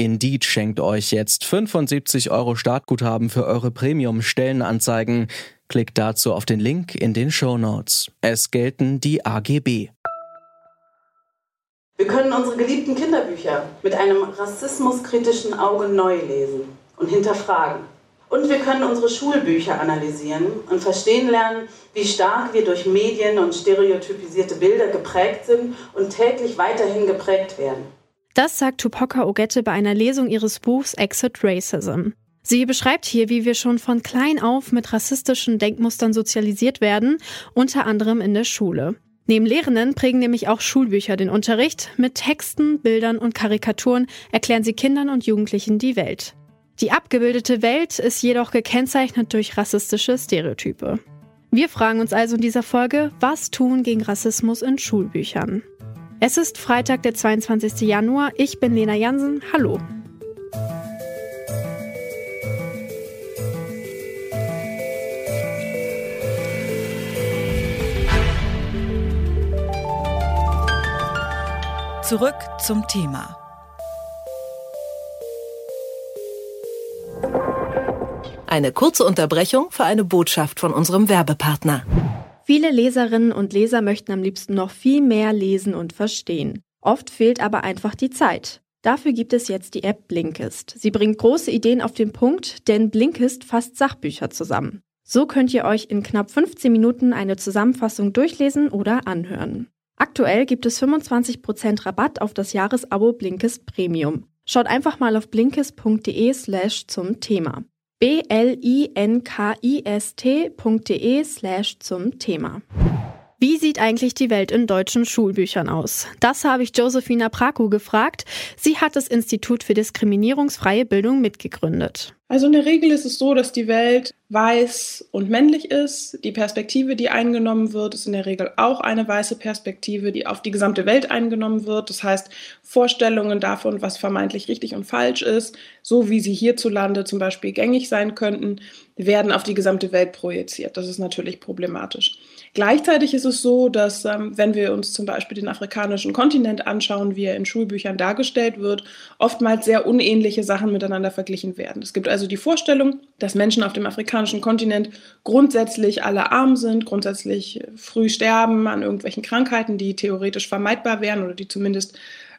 Indeed schenkt euch jetzt 75 Euro Startguthaben für eure Premium-Stellenanzeigen. Klickt dazu auf den Link in den Show Notes. Es gelten die AGB. Wir können unsere geliebten Kinderbücher mit einem rassismuskritischen Auge neu lesen und hinterfragen. Und wir können unsere Schulbücher analysieren und verstehen lernen, wie stark wir durch Medien und stereotypisierte Bilder geprägt sind und täglich weiterhin geprägt werden. Das sagt Tupoka Ogette bei einer Lesung ihres Buchs Exit Racism. Sie beschreibt hier, wie wir schon von klein auf mit rassistischen Denkmustern sozialisiert werden, unter anderem in der Schule. Neben Lehrenden prägen nämlich auch Schulbücher den Unterricht. Mit Texten, Bildern und Karikaturen erklären sie Kindern und Jugendlichen die Welt. Die abgebildete Welt ist jedoch gekennzeichnet durch rassistische Stereotype. Wir fragen uns also in dieser Folge, was tun gegen Rassismus in Schulbüchern? Es ist Freitag, der 22. Januar. Ich bin Lena Jansen. Hallo. Zurück zum Thema. Eine kurze Unterbrechung für eine Botschaft von unserem Werbepartner. Viele Leserinnen und Leser möchten am liebsten noch viel mehr lesen und verstehen. Oft fehlt aber einfach die Zeit. Dafür gibt es jetzt die App Blinkist. Sie bringt große Ideen auf den Punkt, denn Blinkist fasst Sachbücher zusammen. So könnt ihr euch in knapp 15 Minuten eine Zusammenfassung durchlesen oder anhören. Aktuell gibt es 25% Rabatt auf das Jahresabo Blinkist Premium. Schaut einfach mal auf blinkist.de slash zum Thema. b-l-i-n-k-i-s-t.de slash zum Thema. Wie sieht eigentlich die Welt in deutschen Schulbüchern aus? Das habe ich Josefina Praku gefragt. Sie hat das Institut für diskriminierungsfreie Bildung mitgegründet. Also in der Regel ist es so, dass die Welt weiß und männlich ist. Die Perspektive, die eingenommen wird, ist in der Regel auch eine weiße Perspektive, die auf die gesamte Welt eingenommen wird. Das heißt, Vorstellungen davon, was vermeintlich richtig und falsch ist, so wie sie hierzulande zum Beispiel gängig sein könnten, werden auf die gesamte Welt projiziert. Das ist natürlich problematisch. Gleichzeitig ist es so, dass ähm, wenn wir uns zum Beispiel den afrikanischen Kontinent anschauen, wie er in Schulbüchern dargestellt wird, oftmals sehr unähnliche Sachen miteinander verglichen werden. Es gibt also die Vorstellung, dass Menschen auf dem afrikanischen Kontinent grundsätzlich alle arm sind, grundsätzlich früh sterben an irgendwelchen Krankheiten, die theoretisch vermeidbar wären oder die zumindest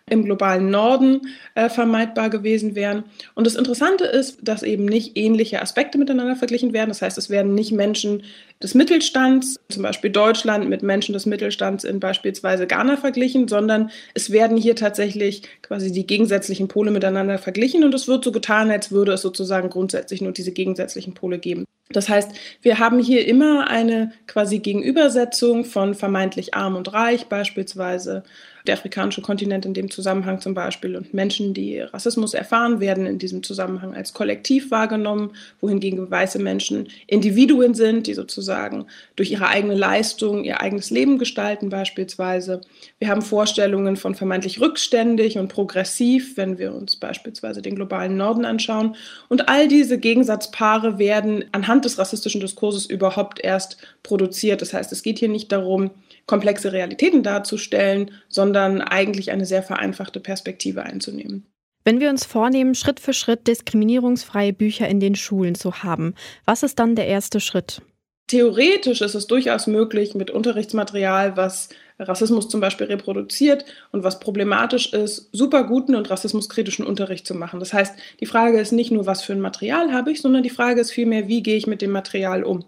im globalen Norden äh, vermeidbar gewesen wären. Und das Interessante ist, dass eben nicht ähnliche Aspekte miteinander verglichen werden. Das heißt, es werden nicht Menschen des Mittelstands, zum Beispiel Deutschland mit Menschen des Mittelstands in beispielsweise Ghana verglichen, sondern es werden hier tatsächlich quasi die gegensätzlichen Pole miteinander verglichen und es wird so getan, als würde es sozusagen grundsätzlich nur diese gegensätzlichen Pole geben. Das heißt, wir haben hier immer eine quasi Gegenübersetzung von vermeintlich arm und reich beispielsweise der afrikanische Kontinent in dem Zusammenhang zum Beispiel und Menschen, die Rassismus erfahren, werden in diesem Zusammenhang als Kollektiv wahrgenommen, wohingegen weiße Menschen Individuen sind, die sozusagen durch ihre eigene Leistung ihr eigenes Leben gestalten beispielsweise. Wir haben Vorstellungen von vermeintlich rückständig und progressiv, wenn wir uns beispielsweise den globalen Norden anschauen. Und all diese Gegensatzpaare werden anhand des rassistischen Diskurses überhaupt erst produziert. Das heißt, es geht hier nicht darum, komplexe Realitäten darzustellen, sondern eigentlich eine sehr vereinfachte Perspektive einzunehmen. Wenn wir uns vornehmen, Schritt für Schritt diskriminierungsfreie Bücher in den Schulen zu haben, was ist dann der erste Schritt? Theoretisch ist es durchaus möglich, mit Unterrichtsmaterial, was Rassismus zum Beispiel reproduziert und was problematisch ist, super guten und rassismuskritischen Unterricht zu machen. Das heißt, die Frage ist nicht nur, was für ein Material habe ich, sondern die Frage ist vielmehr, wie gehe ich mit dem Material um.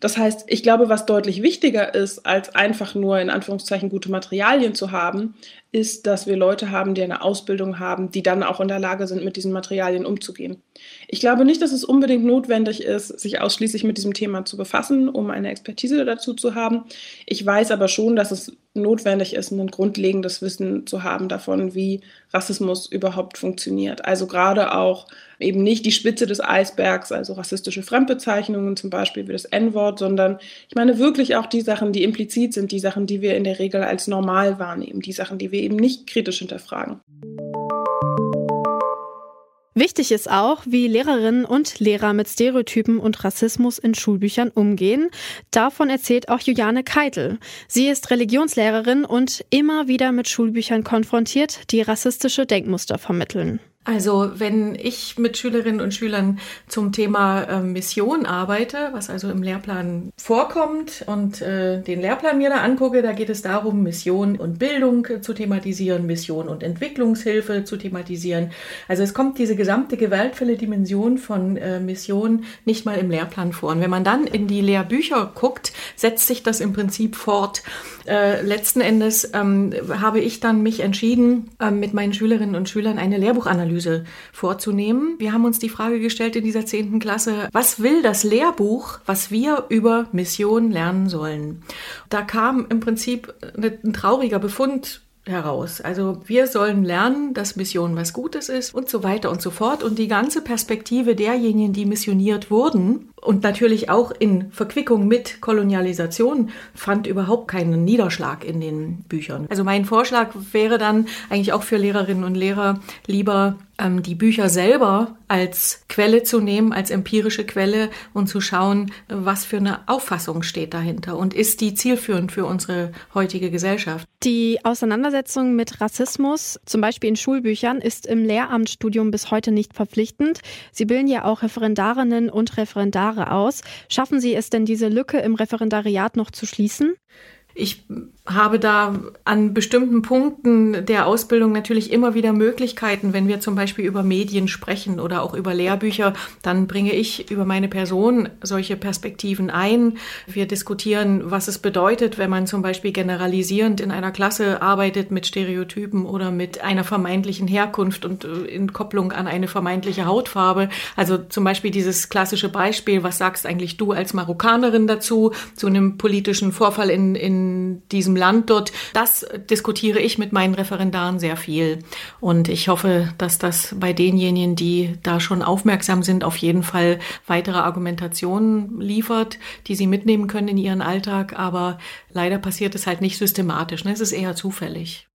Das heißt, ich glaube, was deutlich wichtiger ist, als einfach nur in Anführungszeichen gute Materialien zu haben, ist, dass wir Leute haben, die eine Ausbildung haben, die dann auch in der Lage sind, mit diesen Materialien umzugehen. Ich glaube nicht, dass es unbedingt notwendig ist, sich ausschließlich mit diesem Thema zu befassen, um eine Expertise dazu zu haben. Ich weiß aber schon, dass es notwendig ist, ein grundlegendes Wissen zu haben davon, wie Rassismus überhaupt funktioniert. Also gerade auch eben nicht die Spitze des Eisbergs, also rassistische Fremdbezeichnungen zum Beispiel wie das N-Wort, sondern ich meine wirklich auch die Sachen, die implizit sind, die Sachen, die wir in der Regel als normal wahrnehmen, die Sachen, die wir eben nicht kritisch hinterfragen. Wichtig ist auch, wie Lehrerinnen und Lehrer mit Stereotypen und Rassismus in Schulbüchern umgehen. Davon erzählt auch Juliane Keitel. Sie ist Religionslehrerin und immer wieder mit Schulbüchern konfrontiert, die rassistische Denkmuster vermitteln. Also wenn ich mit Schülerinnen und Schülern zum Thema äh, Mission arbeite, was also im Lehrplan vorkommt und äh, den Lehrplan mir da angucke, da geht es darum, Mission und Bildung äh, zu thematisieren, Mission und Entwicklungshilfe zu thematisieren. Also es kommt diese gesamte gewaltvolle Dimension von äh, Mission nicht mal im Lehrplan vor. Und wenn man dann in die Lehrbücher guckt, setzt sich das im Prinzip fort. Äh, letzten Endes ähm, habe ich dann mich entschieden, ähm, mit meinen Schülerinnen und Schülern eine Lehrbuchanalyse Analyse vorzunehmen. Wir haben uns die Frage gestellt in dieser zehnten Klasse, was will das Lehrbuch, was wir über Mission lernen sollen? Da kam im Prinzip ein trauriger Befund heraus. Also wir sollen lernen, dass Mission was Gutes ist und so weiter und so fort. Und die ganze Perspektive derjenigen, die missioniert wurden und natürlich auch in Verquickung mit Kolonialisation fand überhaupt keinen Niederschlag in den Büchern. Also mein Vorschlag wäre dann eigentlich auch für Lehrerinnen und Lehrer lieber ähm, die Bücher selber als Quelle zu nehmen, als empirische Quelle und zu schauen, was für eine Auffassung steht dahinter und ist die zielführend für unsere heutige Gesellschaft. Die Auseinandersetzung mit Rassismus, zum Beispiel in Schulbüchern, ist im Lehramtsstudium bis heute nicht verpflichtend. Sie bilden ja auch Referendarinnen und Referendare aus. Schaffen Sie es denn, diese Lücke im Referendariat noch zu schließen? Ich habe da an bestimmten Punkten der Ausbildung natürlich immer wieder Möglichkeiten. Wenn wir zum Beispiel über Medien sprechen oder auch über Lehrbücher, dann bringe ich über meine Person solche Perspektiven ein. Wir diskutieren, was es bedeutet, wenn man zum Beispiel generalisierend in einer Klasse arbeitet mit Stereotypen oder mit einer vermeintlichen Herkunft und äh, in Kopplung an eine vermeintliche Hautfarbe. Also zum Beispiel dieses klassische Beispiel, was sagst eigentlich du als Marokkanerin dazu, zu einem politischen Vorfall in, in diesem Land dort. Das diskutiere ich mit meinen Referendaren sehr viel. Und ich hoffe, dass das bei denjenigen, die da schon aufmerksam sind, auf jeden Fall weitere Argumentationen liefert, die sie mitnehmen können in ihren Alltag. Aber leider passiert es halt nicht systematisch. Ne? Es ist eher zufällig.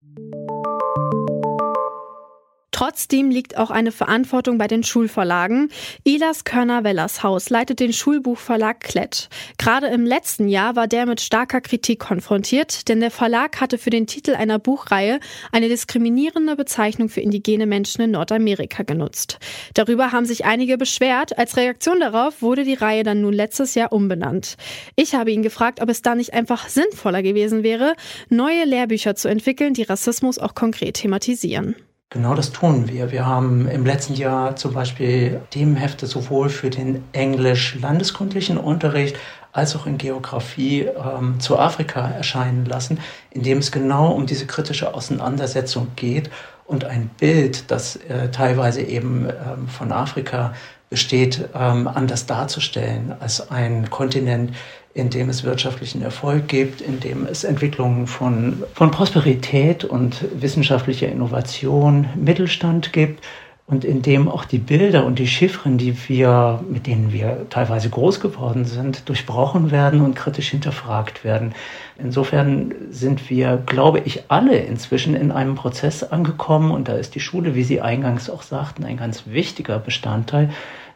Trotzdem liegt auch eine Verantwortung bei den Schulverlagen. Ilas Körner-Wellers Haus leitet den Schulbuchverlag Klett. Gerade im letzten Jahr war der mit starker Kritik konfrontiert, denn der Verlag hatte für den Titel einer Buchreihe eine diskriminierende Bezeichnung für indigene Menschen in Nordamerika genutzt. Darüber haben sich einige beschwert. Als Reaktion darauf wurde die Reihe dann nun letztes Jahr umbenannt. Ich habe ihn gefragt, ob es da nicht einfach sinnvoller gewesen wäre, neue Lehrbücher zu entwickeln, die Rassismus auch konkret thematisieren. Genau das tun wir. Wir haben im letzten Jahr zum Beispiel Themenhefte sowohl für den englisch-landeskundlichen Unterricht als auch in Geografie ähm, zu Afrika erscheinen lassen, in dem es genau um diese kritische Auseinandersetzung geht und ein Bild, das äh, teilweise eben ähm, von Afrika besteht, ähm, anders darzustellen als ein Kontinent, in dem es wirtschaftlichen Erfolg gibt, in dem es Entwicklungen von, von Prosperität und wissenschaftlicher Innovation, Mittelstand gibt und in dem auch die Bilder und die Chiffren, die wir, mit denen wir teilweise groß geworden sind, durchbrochen werden und kritisch hinterfragt werden. Insofern sind wir, glaube ich, alle inzwischen in einem Prozess angekommen und da ist die Schule, wie Sie eingangs auch sagten, ein ganz wichtiger Bestandteil,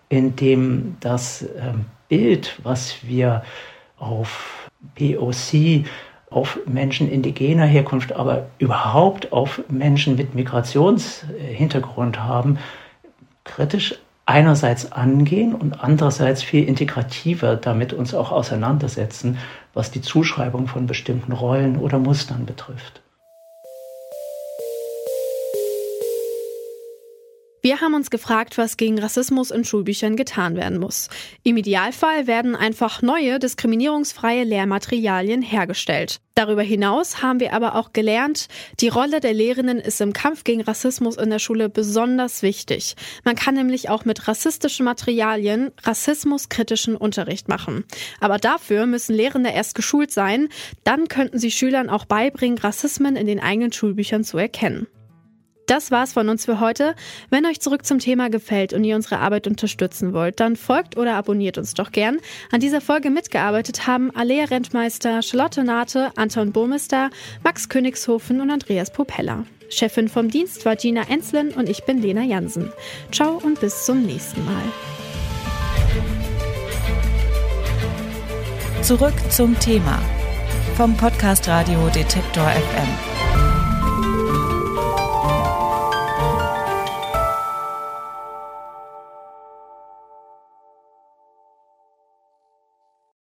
in dem das ähm, Bild, was wir auf POC, auf Menschen indigener Herkunft, aber überhaupt auf Menschen mit Migrationshintergrund haben, kritisch einerseits angehen und andererseits viel integrativer damit uns auch auseinandersetzen, was die Zuschreibung von bestimmten Rollen oder Mustern betrifft. Wir haben uns gefragt, was gegen Rassismus in Schulbüchern getan werden muss. Im Idealfall werden einfach neue, diskriminierungsfreie Lehrmaterialien hergestellt. Darüber hinaus haben wir aber auch gelernt, die Rolle der Lehrenden ist im Kampf gegen Rassismus in der Schule besonders wichtig. Man kann nämlich auch mit rassistischen Materialien rassismuskritischen Unterricht machen. Aber dafür müssen Lehrende erst geschult sein, dann könnten sie Schülern auch beibringen, Rassismen in den eigenen Schulbüchern zu erkennen. Das war's von uns für heute. Wenn euch zurück zum Thema gefällt und ihr unsere Arbeit unterstützen wollt, dann folgt oder abonniert uns doch gern. An dieser Folge mitgearbeitet haben Alea Rentmeister, Charlotte Nate, Anton Burmester, Max Königshofen und Andreas Popella. Chefin vom Dienst war Gina Enzlen und ich bin Lena Jansen. Ciao und bis zum nächsten Mal. Zurück zum Thema vom Podcast Radio Detektor FM.